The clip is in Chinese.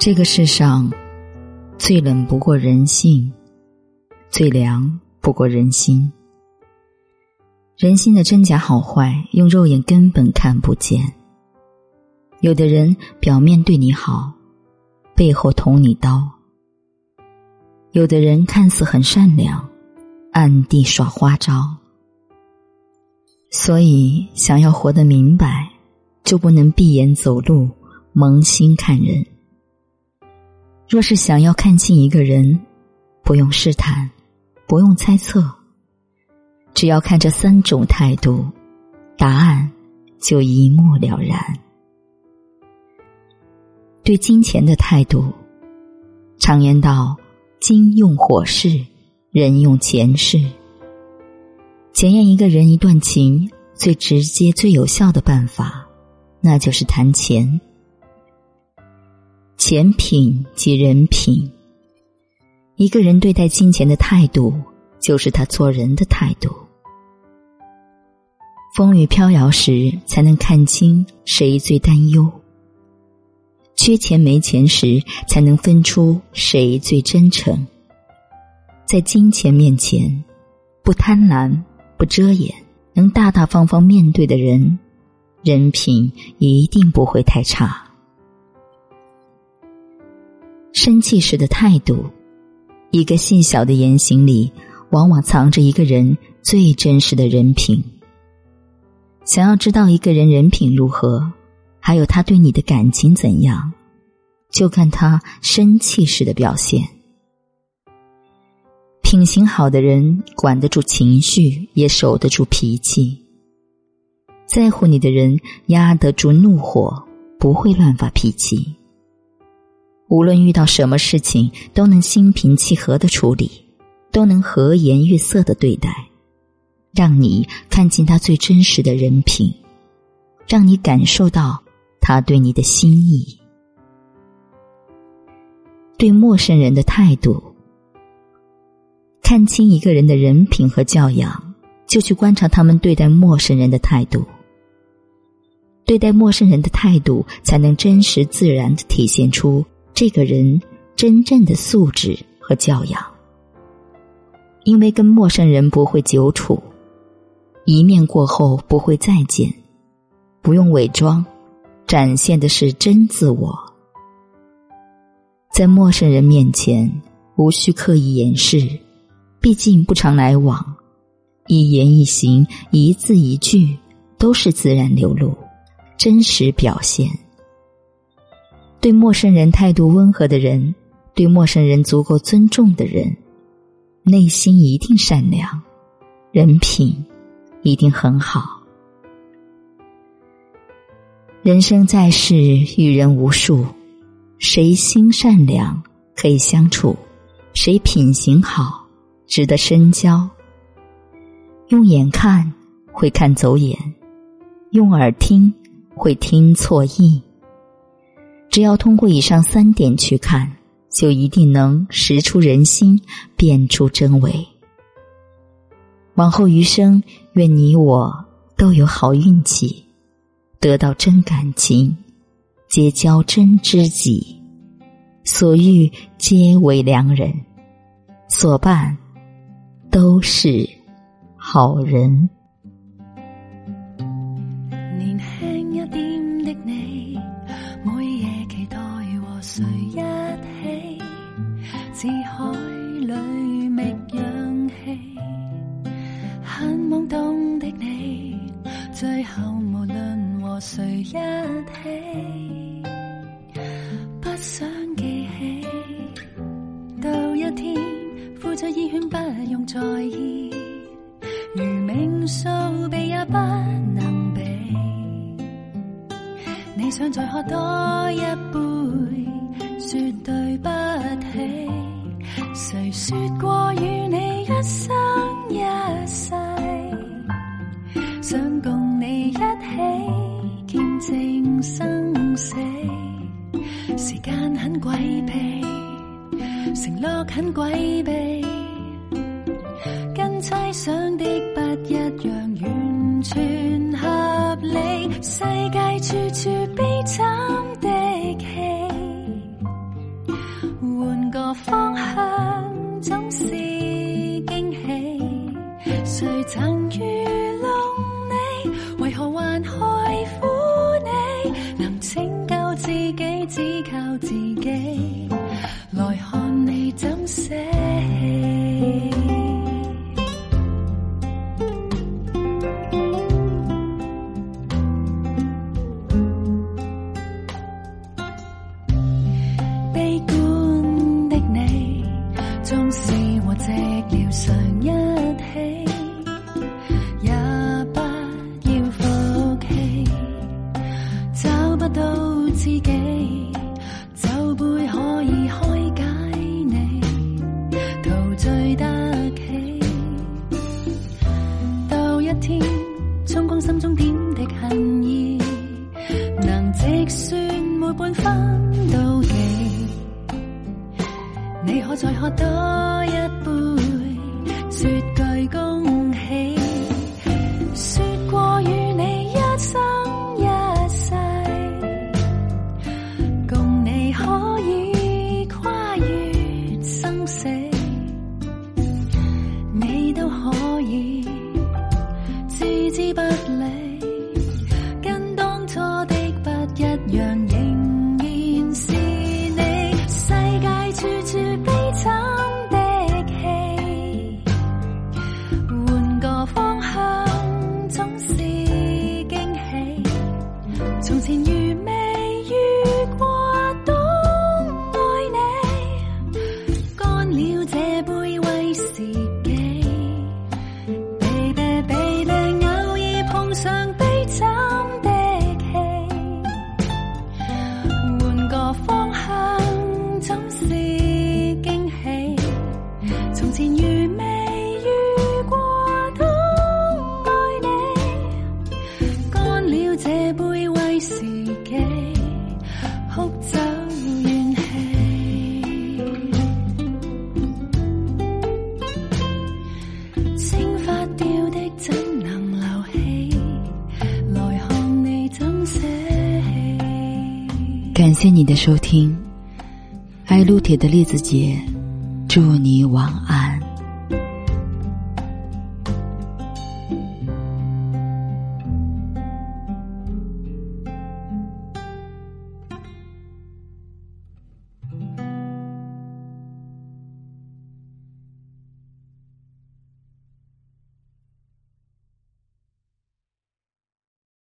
这个世上，最冷不过人性，最凉不过人心。人心的真假好坏，用肉眼根本看不见。有的人表面对你好，背后捅你刀；有的人看似很善良，暗地耍花招。所以，想要活得明白，就不能闭眼走路，蒙心看人。若是想要看清一个人，不用试探，不用猜测，只要看这三种态度，答案就一目了然。对金钱的态度，常言道：“金用火试，人用钱试。”检验一个人一段情，最直接、最有效的办法，那就是谈钱。钱品即人品。一个人对待金钱的态度，就是他做人的态度。风雨飘摇时，才能看清谁最担忧；缺钱没钱时，才能分出谁最真诚。在金钱面前，不贪婪、不遮掩，能大大方方面对的人，人品一定不会太差。生气时的态度，一个细小的言行里，往往藏着一个人最真实的人品。想要知道一个人人品如何，还有他对你的感情怎样，就看他生气时的表现。品行好的人，管得住情绪，也守得住脾气。在乎你的人，压得住怒火，不会乱发脾气。无论遇到什么事情，都能心平气和的处理，都能和颜悦色的对待，让你看清他最真实的人品，让你感受到他对你的心意。对陌生人的态度，看清一个人的人品和教养，就去观察他们对待陌生人的态度。对待陌生人的态度，才能真实自然的体现出。这个人真正的素质和教养，因为跟陌生人不会久处，一面过后不会再见，不用伪装，展现的是真自我。在陌生人面前，无需刻意掩饰，毕竟不常来往，一言一行、一字一句都是自然流露，真实表现。对陌生人态度温和的人，对陌生人足够尊重的人，内心一定善良，人品一定很好。人生在世，遇人无数，谁心善良可以相处，谁品行好值得深交。用眼看会看走眼，用耳听会听错意。只要通过以上三点去看，就一定能识出人心，辨出真伪。往后余生，愿你我都有好运气，得到真感情，结交真知己，所遇皆为良人，所伴都是好人。最后，无论和谁一起，不想记起。到一天，呼出烟圈不用在意，如命数比也不能比。你想再喝多一杯，说对不起。谁说过与你一生？落很诡秘，跟猜想的不一样，完全合理。世界处处悲惨的戏，换个方向总是惊喜。谁曾愚弄你？为何还？开？天冲光心中点滴恨意，能直算每半分妒忌。你可再喝多一杯，说句公。不理，跟当初的不一样，仍然是你。世界处处悲惨的戏，换个方向总是惊喜。从前。了这杯为士忌，哭走怨气。青发掉的怎能留起？来看你怎舍弃。感谢你的收听，爱撸铁的栗子姐，祝你晚安。